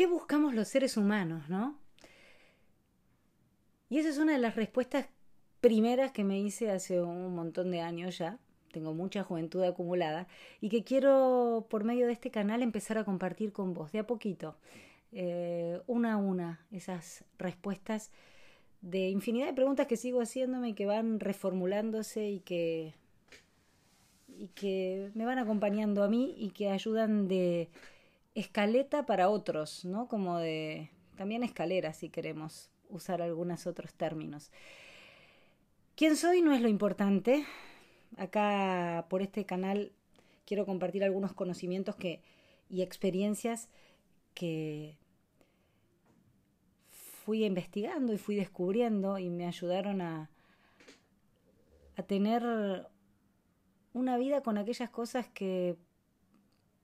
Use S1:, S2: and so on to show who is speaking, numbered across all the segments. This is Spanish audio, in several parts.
S1: ¿qué buscamos los seres humanos, no? Y esa es una de las respuestas primeras que me hice hace un montón de años ya. Tengo mucha juventud acumulada y que quiero por medio de este canal empezar a compartir con vos de a poquito, eh, una a una, esas respuestas de infinidad de preguntas que sigo haciéndome y que van reformulándose y que y que me van acompañando a mí y que ayudan de escaleta para otros, ¿no? Como de también escalera si queremos usar algunos otros términos. ¿Quién soy no es lo importante? Acá por este canal quiero compartir algunos conocimientos que y experiencias que fui investigando y fui descubriendo y me ayudaron a, a tener una vida con aquellas cosas que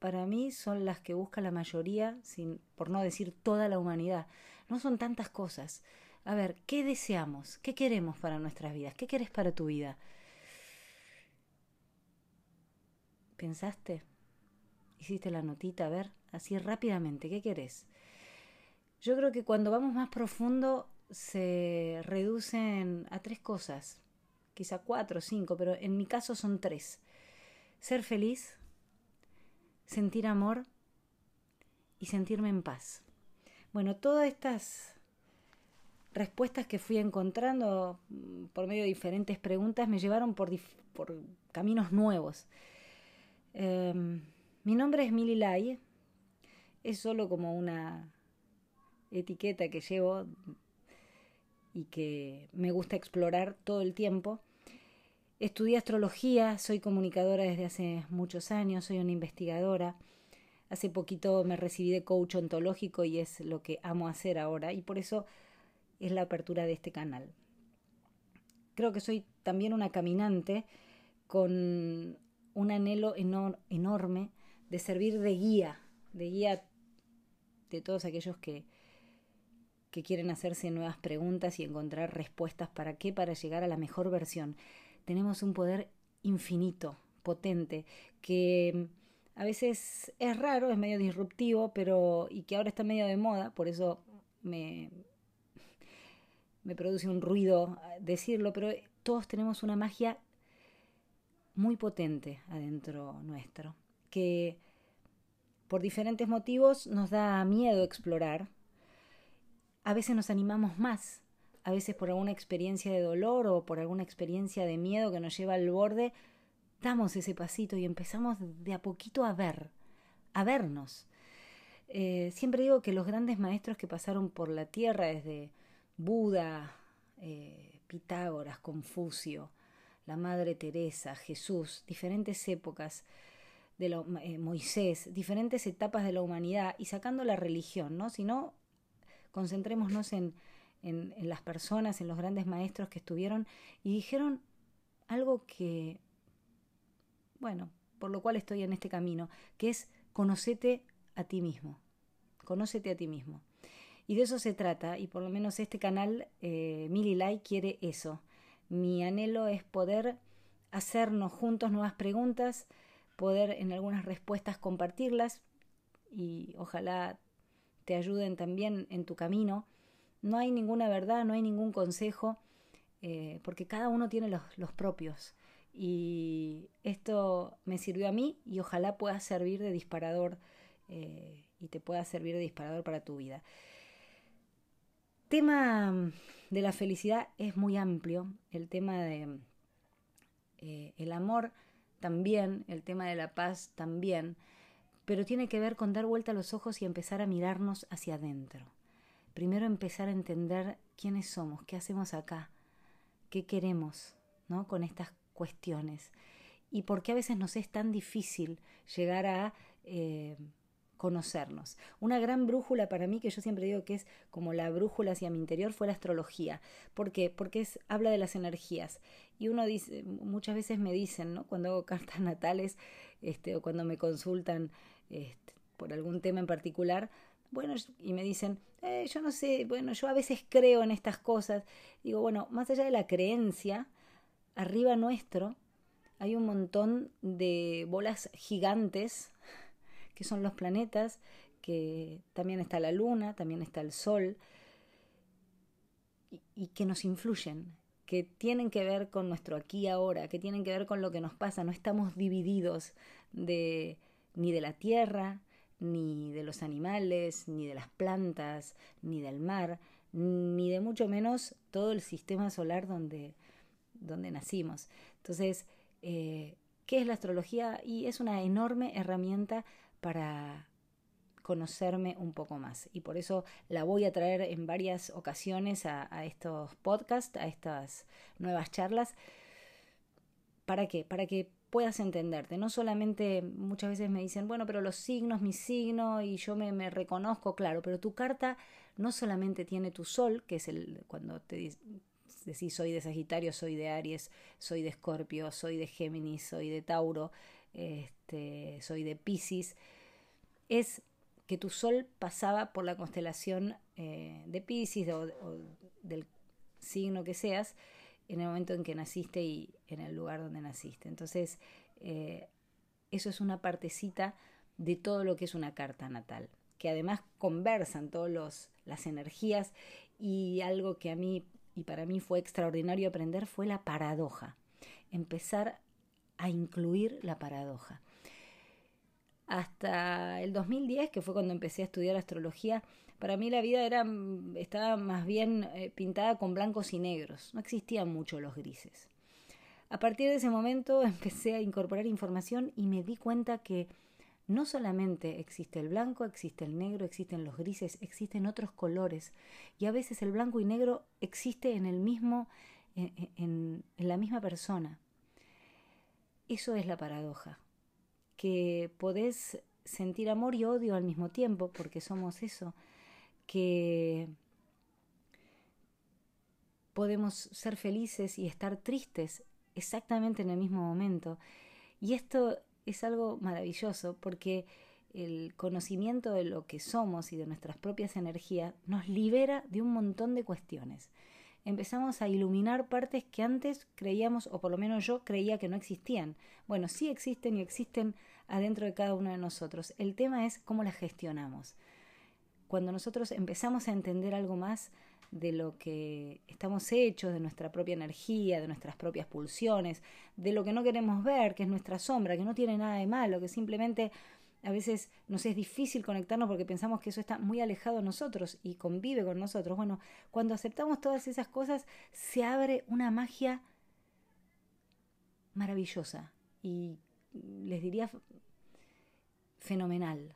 S1: para mí son las que busca la mayoría, sin, por no decir toda la humanidad. No son tantas cosas. A ver, ¿qué deseamos? ¿Qué queremos para nuestras vidas? ¿Qué querés para tu vida? ¿Pensaste? ¿Hiciste la notita? A ver, así rápidamente, ¿qué querés? Yo creo que cuando vamos más profundo se reducen a tres cosas quizá cuatro o cinco, pero en mi caso son tres. Ser feliz, sentir amor y sentirme en paz. Bueno, todas estas respuestas que fui encontrando mm, por medio de diferentes preguntas me llevaron por, caminos nuevos. Em, mi nombre es Mili Lai, es solo como una etiqueta que llevo y que me gusta explorar todo el tiempo. Estudié astrología, soy comunicadora desde hace muchos años, soy una investigadora. Hace poquito me recibí de coach ontológico y es lo que amo hacer ahora y por eso es la apertura de este canal. Creo que soy también una caminante con un anhelo enorme de servir de guía, de guía de todos aquellos que, que quieren hacerse nuevas preguntas y encontrar respuestas para qué, para llegar a la mejor versión tenemos un poder infinito, potente, que mm, a veces es raro, es medio disruptivo, pero y que ahora está medio de moda, por eso me, me produce un ruido decirlo, pero todos tenemos una magia muy potente adentro nuestro, que por diferentes motivos nos da miedo explorar. A veces nos animamos más a veces por alguna experiencia de dolor o por alguna experiencia de miedo que nos lleva al borde, damos ese pasito y empezamos de a poquito a ver, a vernos. Eh, siempre digo que los grandes maestros que pasaron por la tierra, desde Buda, eh, Pitágoras, Confucio, la Madre Teresa, Jesús, diferentes épocas de eh, Moisés, diferentes etapas de la humanidad y sacando la religión, ¿no? Si no, concentrémonos en, en, las personas, en los grandes maestros que estuvieron y dijeron algo que, bueno, por lo cual estoy en este camino, que es conocete a ti mismo, conócete a ti mismo. Y de eso se trata, y por lo menos este canal, eh, Mili Lai, quiere eso. Mi anhelo es poder hacernos juntos nuevas preguntas, poder en algunas respuestas compartirlas y ojalá te ayuden también en tu camino no hay ninguna verdad, no hay ningún consejo, eh, porque cada uno tiene los, propios. Y esto me sirvió a mí y ojalá pueda servir de disparador eh, y te pueda servir de disparador para tu vida. Tema mm, de la felicidad es muy amplio, el tema de eh, el amor también, el tema de la paz también, pero tiene que ver con dar vuelta a los ojos y empezar a mirarnos hacia adentro primero empezar a entender quiénes somos, qué hacemos acá, qué queremos, ¿no? Con estas cuestiones. Y por qué a veces nos es tan difícil llegar a eh, conocernos. Una gran brújula para mí, que yo siempre digo que es como la brújula hacia mi interior, fue la astrología. ¿Por qué? Porque es, habla de las energías. Y uno dice, muchas veces me dicen, ¿no? Cuando hago cartas natales, este, o cuando me consultan este, por algún tema en particular, bueno, y me dicen, eh, yo no sé, bueno, yo a veces creo en estas cosas. Digo, bueno, más allá de la creencia, arriba nuestro hay un montón de bolas gigantes, que son los planetas, que también está la luna, también está el sol, y, que nos influyen, que tienen que ver con nuestro aquí y ahora, que tienen que ver con lo que nos pasa. No estamos divididos de, ni de la tierra, ni de los animales, ni de las plantas, ni del mar, ni de mucho menos todo el sistema solar donde, donde nacimos. Entonces, eh, ¿qué es la astrología? Y es una enorme herramienta para conocerme un poco más. Y por eso la voy a traer en varias ocasiones a, a estos podcasts, a estas nuevas charlas. ¿Para qué? Para que puedas entenderte. No solamente muchas veces me dicen, bueno, pero los signos, mi signo, y yo me, reconozco, claro, pero tu carta no solamente tiene tu sol, que es el cuando te decís soy de Sagitario, soy de Aries, soy de Escorpio, soy de Géminis, soy de Tauro, este, soy de Pisces, es que tu sol pasaba por la constelación eh, de Pisces o, del signo que seas en el momento en que naciste y en el lugar donde naciste. Entonces, eh, eso es una partecita de todo lo que es una carta natal, que además conversan todas las energías y algo que a mí y para mí fue extraordinario aprender fue la paradoja, empezar a incluir la paradoja hasta el 2010, que fue cuando empecé a estudiar astrología, para mí la vida era, mm, estaba más bien eh, pintada con blancos y negros, no existían mucho los grises. A partir de ese momento empecé a incorporar información y me di cuenta que no solamente existe el blanco, existe el negro, existen los grises, existen otros colores y a veces el blanco y negro existe en el mismo, en la misma persona. Eso es la paradoja que podés sentir amor y odio al mismo tiempo, porque somos eso, que podemos ser felices y estar tristes exactamente en el mismo momento. Y esto es algo maravilloso porque el conocimiento de lo que somos y de nuestras propias energías nos libera de un montón de cuestiones. Empezamos a iluminar partes que antes creíamos, o por lo menos yo creía que no existían. Bueno, sí existen y existen adentro de cada uno de nosotros. El tema es cómo las gestionamos. Cuando nosotros empezamos a entender algo más de lo que estamos hechos, de nuestra propia energía, de nuestras propias pulsiones, de lo que no queremos ver, que es nuestra sombra, que no tiene nada de malo, que simplemente a veces nos es difícil conectarnos porque pensamos que eso está muy alejado de nosotros y convive con nosotros. Bueno, cuando aceptamos todas esas cosas, se abre una magia maravillosa y les diría fenomenal.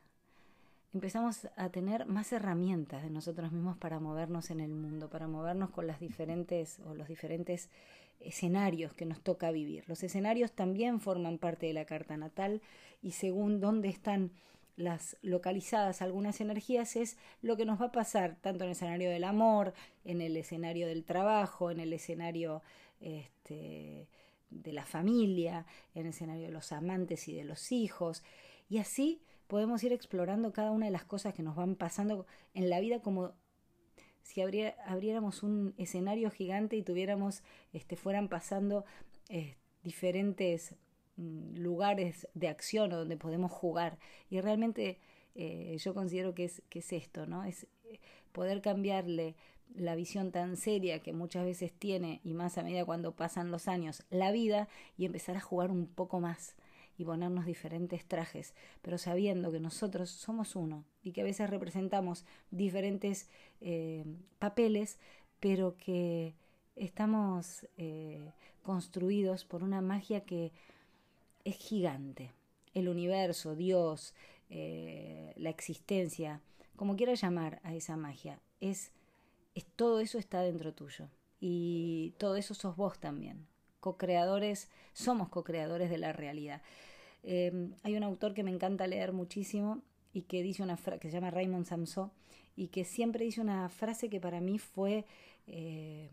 S1: Empezamos a tener más herramientas de nosotros mismos para movernos en el mundo, para movernos con las diferentes o los diferentes escenarios que nos toca vivir. Los escenarios también forman parte de la carta natal y según dónde están las localizadas algunas energías es lo que nos va a pasar tanto en el escenario del amor, en el escenario del trabajo, en el escenario este, de la familia, en el escenario de los amantes y de los hijos. Y así podemos ir explorando cada una de las cosas que nos van pasando en la vida como si abriéramos un escenario gigante y tuviéramos, este, fueran pasando eh, diferentes mm, lugares de acción donde podemos jugar. Y realmente eh, yo considero que es, que es esto, ¿no? Es eh, poder cambiarle la visión tan seria que muchas veces tiene, y más a medida cuando pasan los años, la vida, y empezar a jugar un poco más y ponernos diferentes trajes, pero sabiendo que nosotros somos uno y que a veces representamos diferentes eh, papeles, pero que estamos eh, construidos por una magia que es gigante. El universo, Dios, eh, la existencia, como quiera llamar a esa magia, es todo eso está dentro tuyo. Y todo eso sos vos también. Co-creadores, somos co-creadores de la realidad. Em, hay un autor que me encanta leer muchísimo y que dice una frase que se llama Raymond Samson y que siempre dice una frase que para mí fue eh,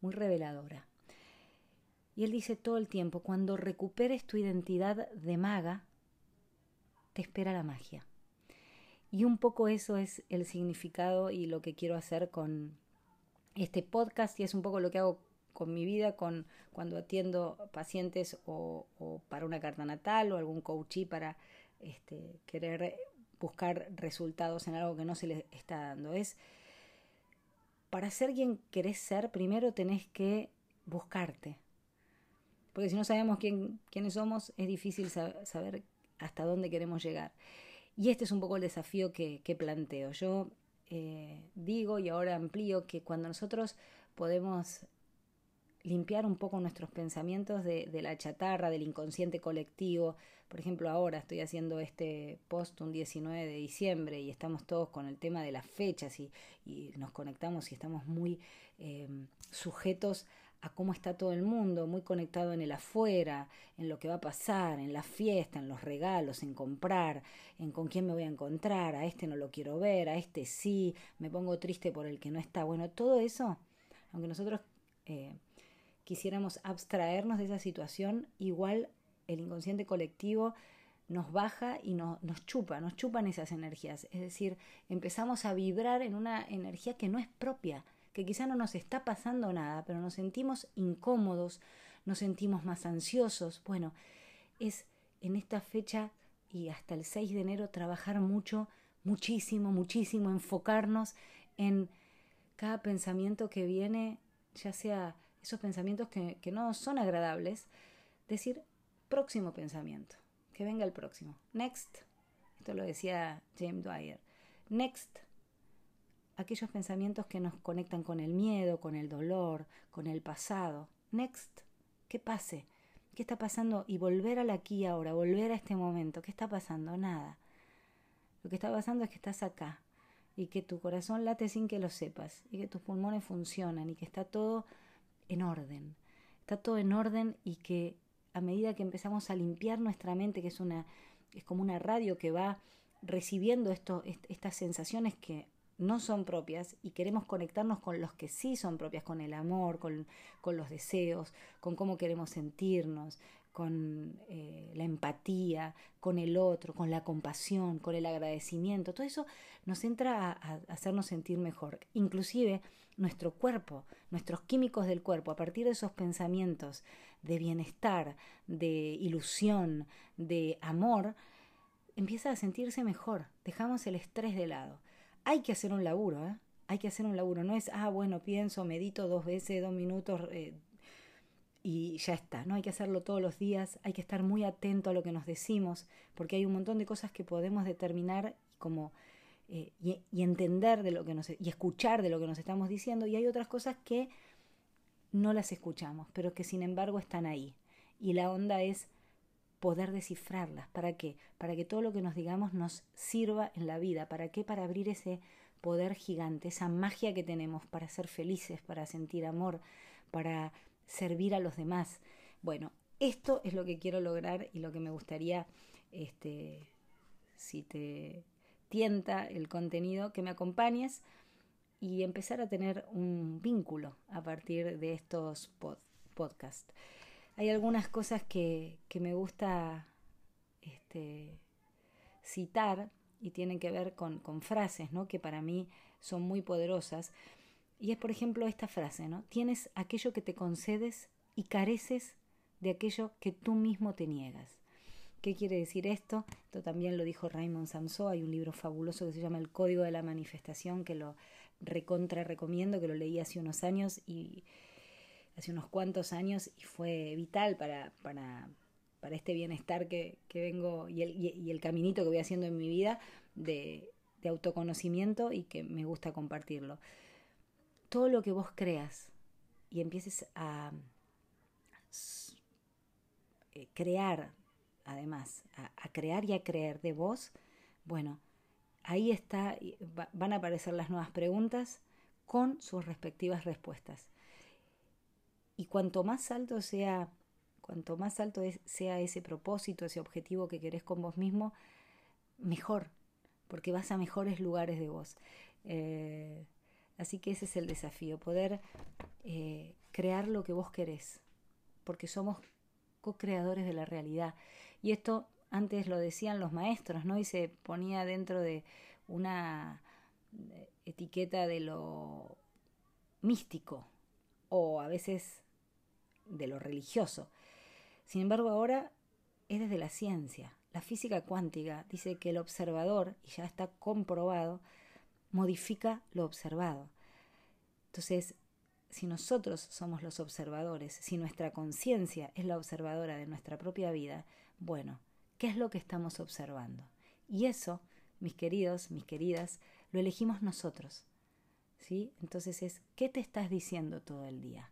S1: muy reveladora. Y él dice todo el tiempo, cuando recuperes tu identidad de maga, te espera la magia. Y un poco eso es el significado y lo que quiero hacer con este podcast y es un poco lo que hago con mi vida, con cuando atiendo pacientes o, para una carta natal o algún coachí para este, querer buscar resultados en algo que no se les está dando. Es para ser quien querés ser, primero tenés que buscarte. Porque si no sabemos quién, quiénes somos, es difícil saber hasta dónde queremos llegar. Y este es un poco el desafío que, planteo. Yo eh, digo y ahora amplío que cuando nosotros podemos limpiar un poco nuestros pensamientos de, la chatarra, del inconsciente colectivo. Por ejemplo, ahora estoy haciendo este post un 19 de diciembre y estamos todos con el tema de las fechas y, nos conectamos y estamos muy eh, sujetos a cómo está todo el mundo, muy conectado en el afuera, en lo que va a pasar, en la fiesta, en los regalos, en comprar, en con quién me voy a encontrar, a este no lo quiero ver, a este sí, me pongo triste por el que no está. Bueno, todo eso, aunque nosotros eh, quisiéramos abstraernos de esa situación, igual el inconsciente colectivo nos baja y nos chupa, nos chupan esas energías. Es decir, empezamos a vibrar en una energía que no es propia que quizá no nos está pasando nada, pero nos sentimos incómodos, nos sentimos más ansiosos. Bueno, es en esta fecha y hasta el 6 de enero trabajar mucho, muchísimo, muchísimo, enfocarnos en cada pensamiento que viene, ya sea esos pensamientos que, que no son agradables, decir próximo pensamiento, que venga el próximo. Next, esto lo decía James Dwyer. Next, aquellos pensamientos que nos conectan con el miedo, con el dolor, con el pasado. Next, ¿qué pase? ¿Qué está pasando? Y volver al aquí ahora, volver a este momento. ¿Qué está pasando? Nada. Lo que está pasando es que estás acá y que tu corazón late sin que lo sepas y que tus pulmones funcionan y que está todo en orden. Está todo en orden y que a medida que empezamos a limpiar nuestra mente, que es una es como una radio que va recibiendo estas sensaciones que no son propias y queremos conectarnos con los que sí son propias, con el amor, con, los deseos, con cómo queremos sentirnos, con eh, la empatía, con el otro, con la compasión, con el agradecimiento. Todo eso nos entra a, hacernos sentir mejor. Inclusive nuestro cuerpo, nuestros químicos del cuerpo, a partir de esos pensamientos de bienestar, de ilusión, de amor, empieza a sentirse mejor. Dejamos el estrés de lado hay que hacer un laburo, ¿eh? Hay que hacer un laburo. No es, ah, bueno, pienso, medito dos veces, dos minutos eh, y ya está. No hay que hacerlo todos los días. Hay que estar muy atento a lo que nos decimos, porque hay un montón de cosas que podemos determinar como eh, y, y, entender de lo que nos y escuchar de lo que nos estamos diciendo. Y hay otras cosas que no las escuchamos, pero que sin embargo están ahí. Y la onda es poder descifrarlas. ¿Para qué? Para que todo lo que nos digamos nos sirva en la vida. ¿Para qué? Para abrir ese poder gigante, esa magia que tenemos para ser felices, para sentir amor, para servir a los demás. Bueno, esto es lo que quiero lograr y lo que me gustaría, este, si te tienta el contenido, que me acompañes y empezar a tener un vínculo a partir de estos podcasts hay algunas cosas que, me gusta este, citar y tienen que ver con, frases, ¿no? Que para mí son muy poderosas. Y es, por ejemplo, esta frase, ¿no? Tienes aquello que te concedes y careces de aquello que tú mismo te niegas. ¿Qué quiere decir esto? Esto también lo dijo Raymond Samso. Hay un libro fabuloso que se llama El Código de la Manifestación, que lo recontra recomiendo, que lo leí hace unos años y hace unos cuantos años y fue vital para, para, para este bienestar que, que vengo y el, y, el, caminito que voy haciendo en mi vida de, de autoconocimiento y que me gusta compartirlo. Todo lo que vos creas y empieces a eh, crear, además, a, crear y a creer de vos, bueno, ahí está, van a aparecer las nuevas preguntas con sus respectivas respuestas. Y cuanto más alto sea, cuanto más alto sea ese propósito, ese objetivo que querés con vos mismo, mejor, porque vas a mejores lugares de vos. Eh, así que ese es el desafío, poder eh, crear lo que vos querés, porque somos co-creadores de la realidad. Y esto antes lo decían los maestros, ¿no? Y se ponía dentro de una eh, etiqueta de lo místico o a veces de lo religioso. Sin embargo, ahora es desde la ciencia. la física cuántica dice que el observador, y ya está comprobado, modifica lo observado. Entonces, si nosotros somos los observadores, si nuestra conciencia es la observadora de nuestra propia vida, bueno, ¿qué es lo que estamos observando? Y eso, mis queridos, mis queridas, lo elegimos nosotros. ¿Sí? Entonces es, ¿qué te estás diciendo todo el día?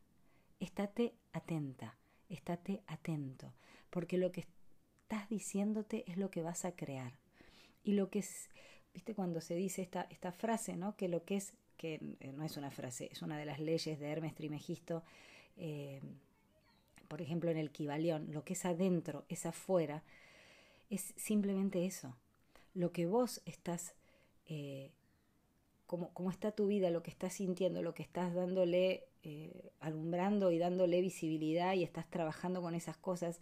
S1: Estate atenta, estate atento, porque lo que estás diciéndote es lo que vas a crear. Y lo que es, viste cuando se dice esta, esta frase, ¿no? Que lo que es que eh, no es una frase, es una de las leyes de Hermes Trimegisto, eh, por ejemplo en el Kibalión, lo que es adentro, es afuera, es simplemente eso. Lo que vos estás, eh, como, está tu vida, lo que estás sintiendo, lo que estás dándole, alumbrando y dándole visibilidad y estás trabajando con esas cosas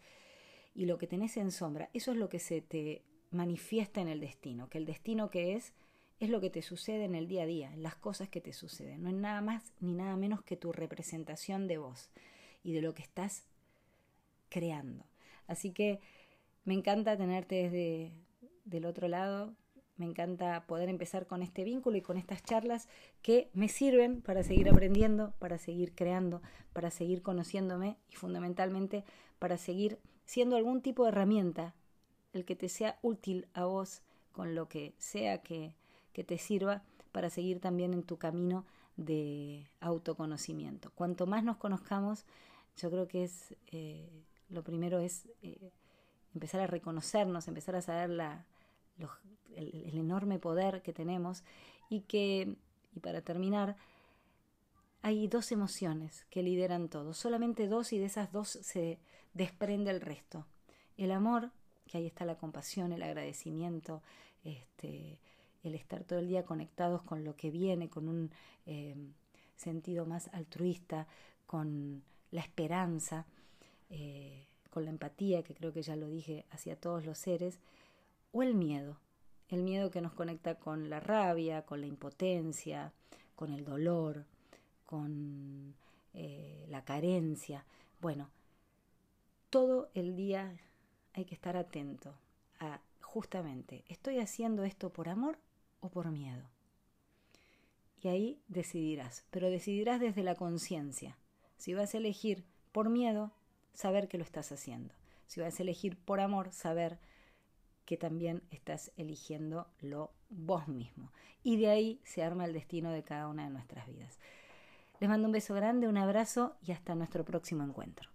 S1: y lo que tenés en sombra, eso es lo que se te manifiesta en el destino, que el destino que es es lo que te sucede en el día a día, las cosas que te suceden. No es nada más ni nada menos que tu representación de vos y de lo que estás creando. Así que me encanta tenerte desde del otro lado, me encanta poder empezar con este vínculo y con estas charlas que me sirven para seguir aprendiendo, para seguir creando, para seguir conociéndome y fundamentalmente para seguir siendo algún tipo de herramienta, el que te sea útil a vos con lo que sea que que te sirva para seguir también en tu camino de autoconocimiento. Cuanto más nos conozcamos, yo creo que es eh, lo primero es eh, empezar a reconocernos, empezar a saber la, el, el, enorme poder que tenemos y que, y para terminar, hay dos emociones que lideran todo, solamente dos y de esas dos se desprende el resto. El amor, que ahí está la compasión, el agradecimiento, este, el estar todo el día conectados con lo que viene, con un eh, sentido más altruista, con la esperanza, eh, con la empatía, que creo que ya lo dije, hacia todos los seres, o el miedo, el miedo que nos conecta con la rabia, con la impotencia, con el dolor, con eh, la carencia. Bueno, todo el día hay que estar atento a justamente, ¿estoy haciendo esto por amor o por miedo. Y ahí decidirás, pero decidirás desde la conciencia. Si vas a elegir por miedo, saber que lo estás haciendo. Si vas a elegir por amor, saber que también estás eligiendo lo vos mismo. Y de ahí se arma el destino de cada una de nuestras vidas. Les mando un beso grande, un abrazo y hasta nuestro próximo encuentro.